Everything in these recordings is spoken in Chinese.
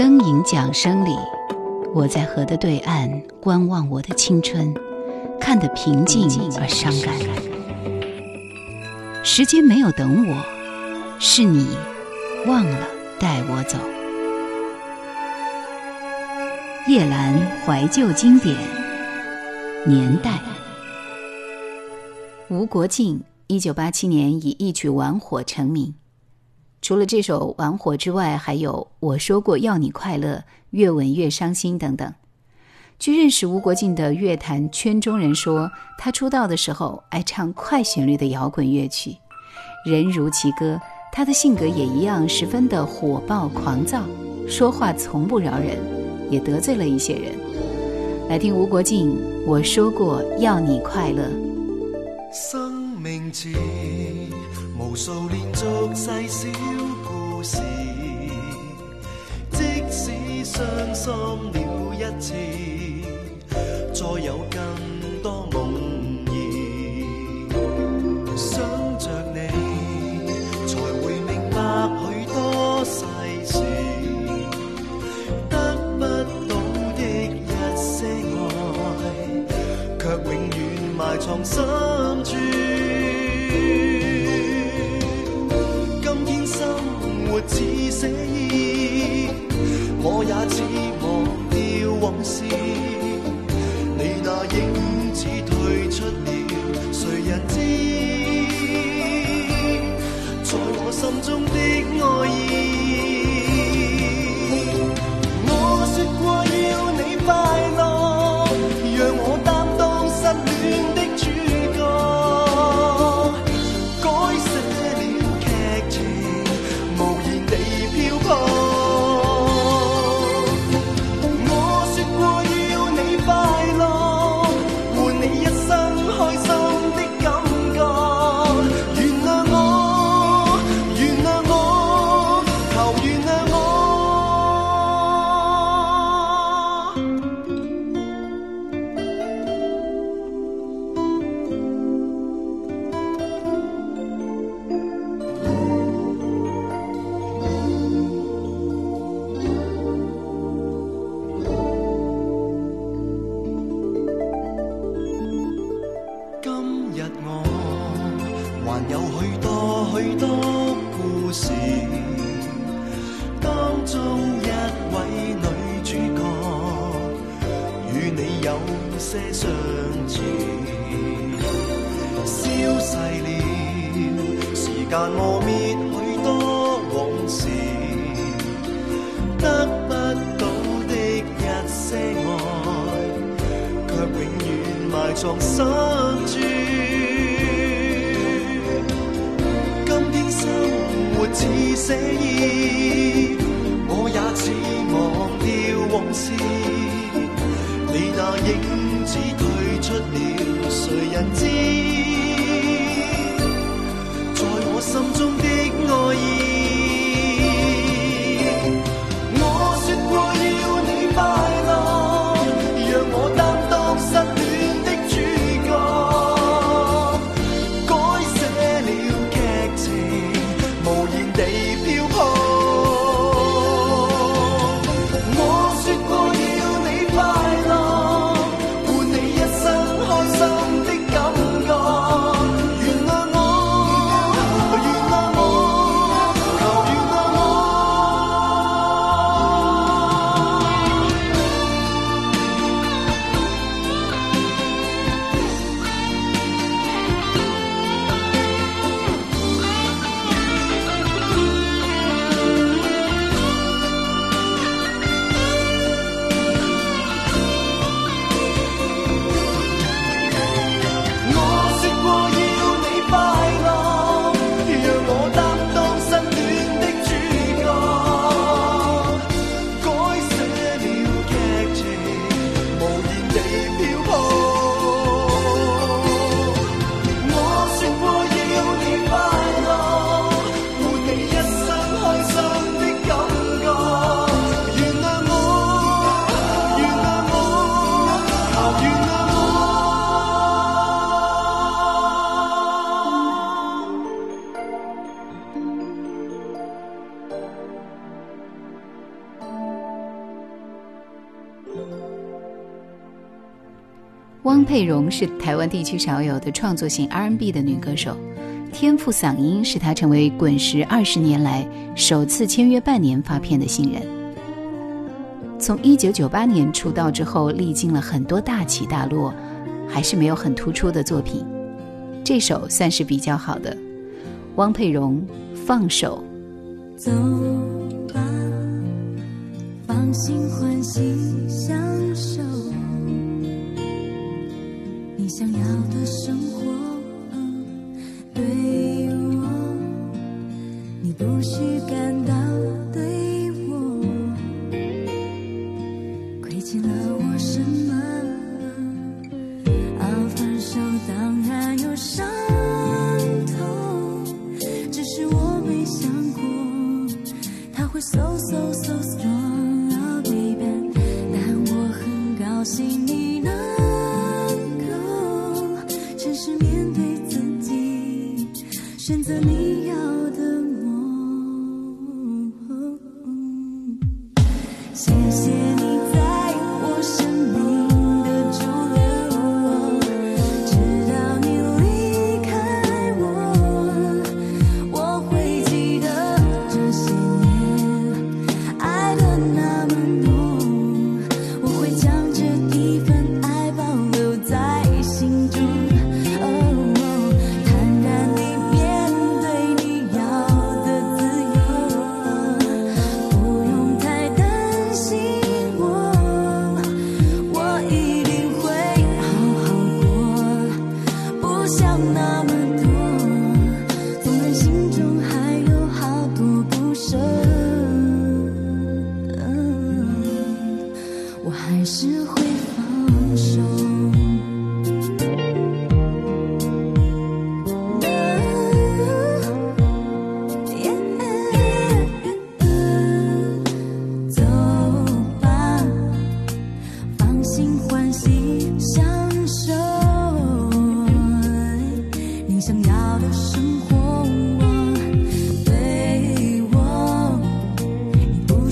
灯影桨声里，我在河的对岸观望我的青春，看得平静而伤感。时间没有等我，是你忘了带我走。夜阑怀旧经典年代，吴国敬，一九八七年以一曲《玩火》成名。除了这首《玩火》之外，还有《我说过要你快乐》《越吻越伤心》等等。据认识吴国敬的乐坛圈中人说，他出道的时候爱唱快旋律的摇滚乐曲，人如其歌，他的性格也一样，十分的火爆狂躁，说话从不饶人，也得罪了一些人。来听吴国敬《我说过要你快乐》。生命似无数连续细小故事，即使伤心了一次，再有更多梦儿。想着你，才会明白许多世事，得不到的一些爱，却永远埋藏心处。我也只忘掉往事。影子退出了，谁人知？在我心中的爱意。汪佩蓉是台湾地区少有的创作型 R&B 的女歌手，天赋嗓音使她成为滚石二十年来首次签约半年发片的新人。从一九九八年出道之后，历经了很多大起大落，还是没有很突出的作品。这首算是比较好的，汪佩蓉《放手》。走吧，放心欢喜享受我的生活。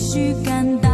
你不需感到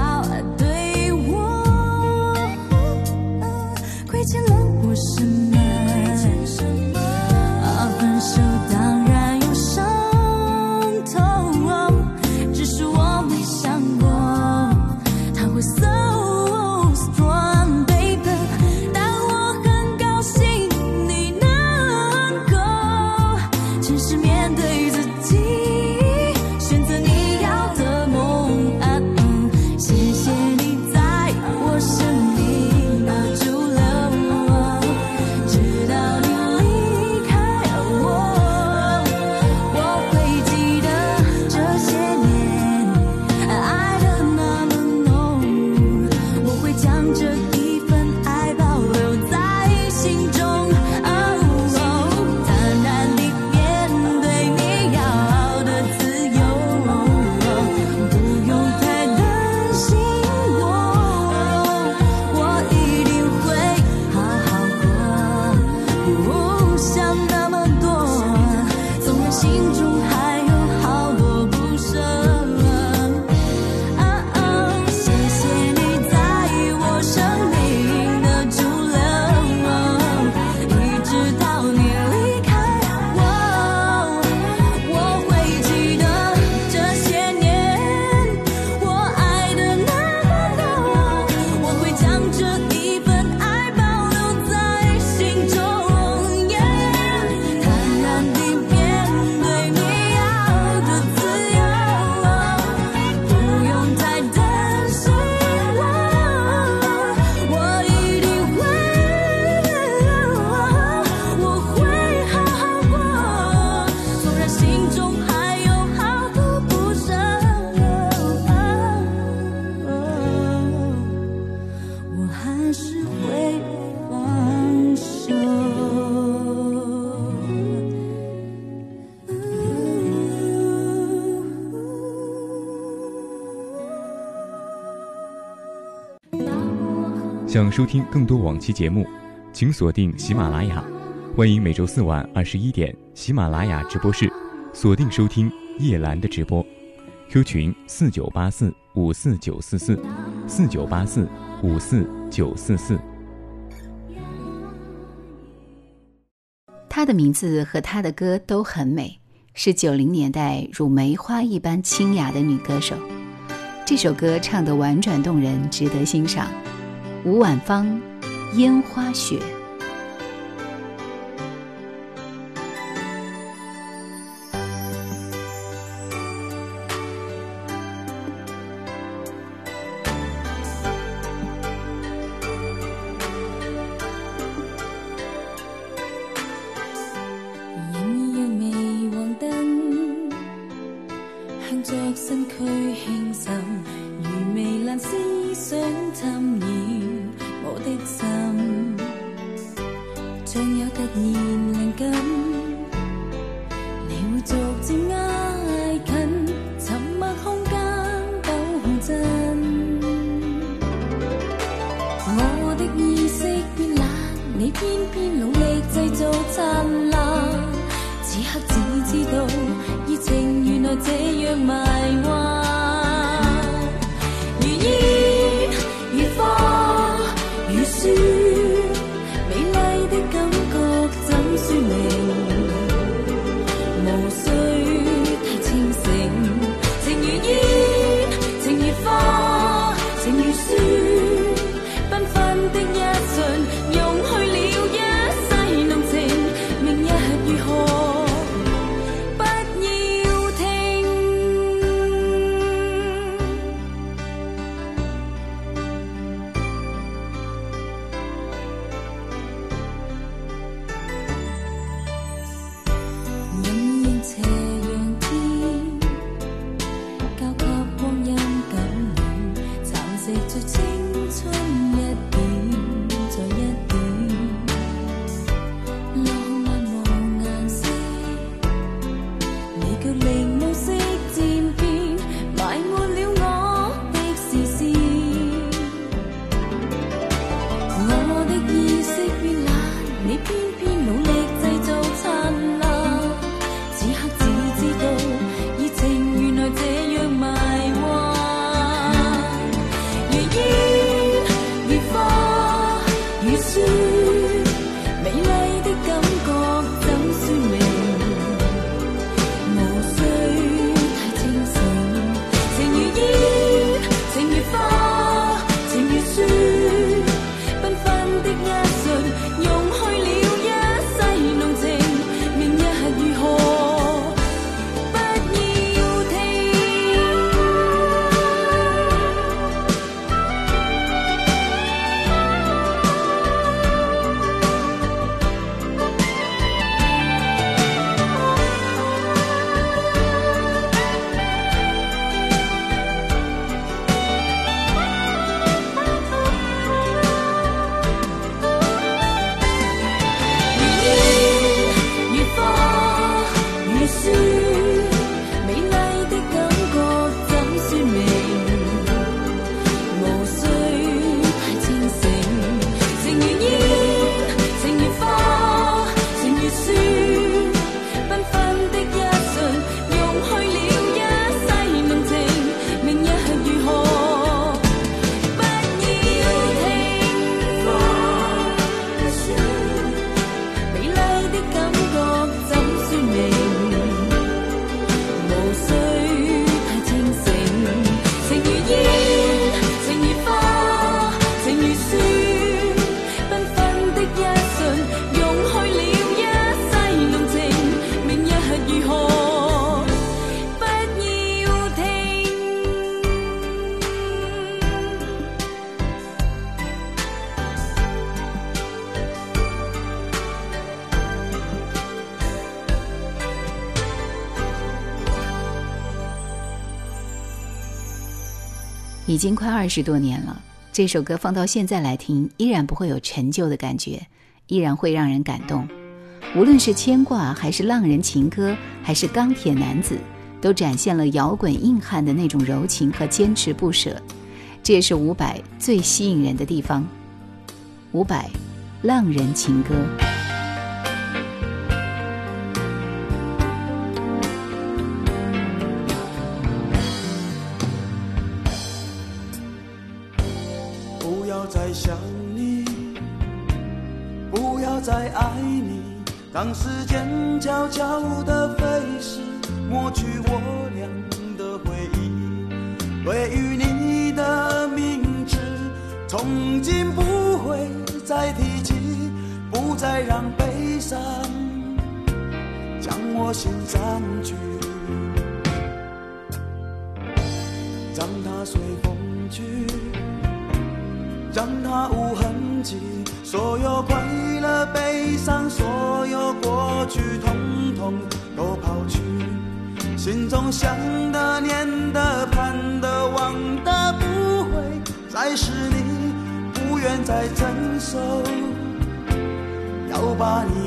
收听更多往期节目请锁定喜马拉雅欢迎每周四晚二十一点喜马拉雅直播室锁定收听叶兰的直播。Q 群四九八四五四九四四四九八四五四九四四。她的名字和她的歌都很美是九零年代如梅花一般清雅的女歌手。这首歌唱得婉转动人值得欣赏。吴婉芳烟花雪。你。soon. 已经快二十多年了这首歌放到现在来听依然不会有陈旧的感觉依然会让人感动。无论是牵挂还是浪人情歌还是钢铁男子都展现了摇滚硬汉的那种柔情和坚持不舍这也是伍佰最吸引人的地方。伍佰浪人情歌。不要再想你，不要再爱你。当时间悄悄地飞逝，抹去我俩的回忆。对于你的名字，从今不会再提起，不再让悲伤将我心占据，让它随风去。将它无痕迹。所有快乐、悲伤，所有过去，统统都抛去。心中想的、念的、盼的、望的，不会再是你，不愿再承受，要把你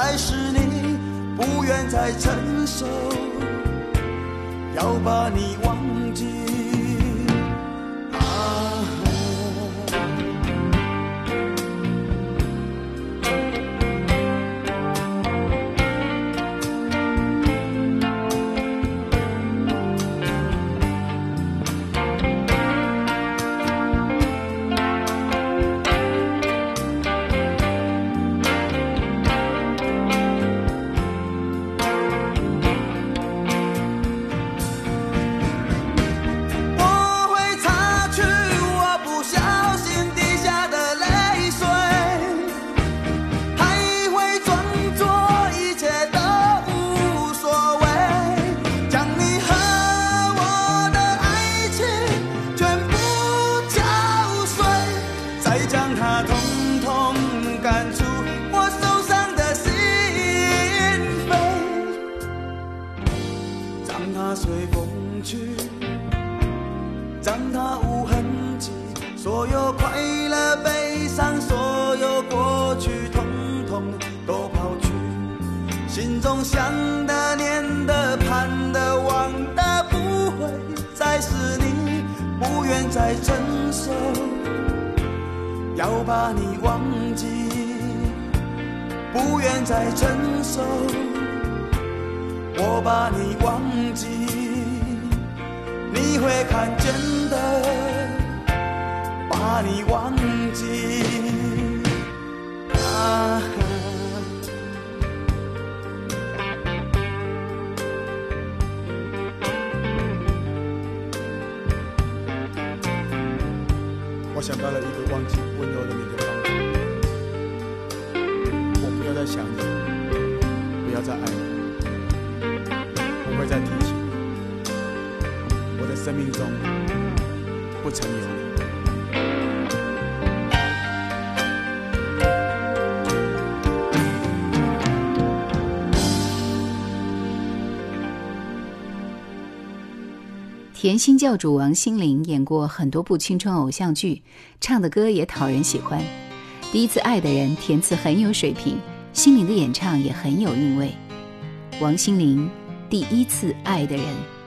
还是你，不愿再承受，要把你忘记。把你忘记，不愿再承受，我把你忘记。你会看见的，把你忘记。啊，想到了一个忘记温柔的你的方法。我不要再想你，不要再爱你，不会再提起你。我的生命中不曾有你。甜心教主王心凌演过很多部青春偶像剧，唱的歌也讨人喜欢。第一次爱的人填词很有水平，心凌的演唱也很有韵味。王心凌，第一次爱的人。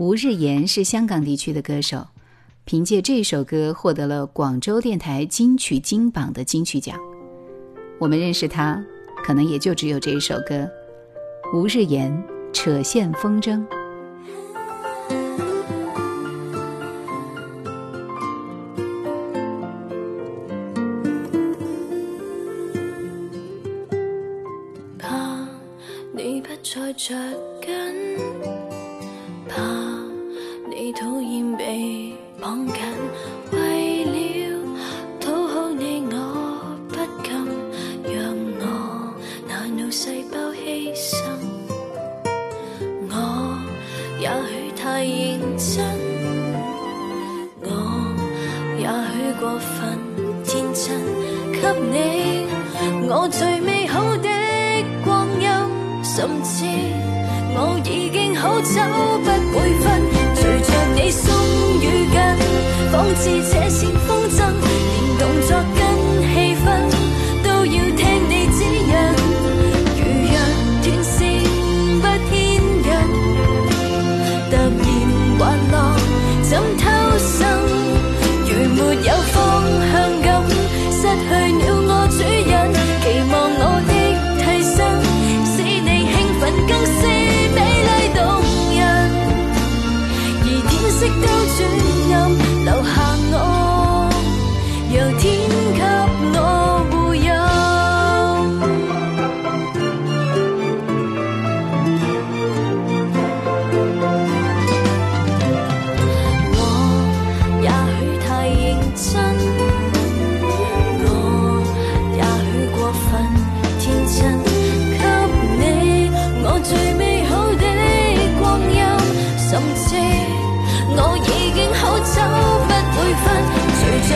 吴日言是香港地区的歌手，凭借这首歌获得了广州电台金曲金榜的金曲奖。我们认识他，可能也就只有这一首歌。吴日言扯线风筝。怕你不再着紧。讨厌被绑紧为了讨好你我不禁让我那脑细胞牺牲我也许太认真我也许过分天真给你我最美好的光阴甚至我已经好走不会分仿似这线风筝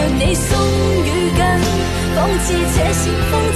若你心与紧仿似这线风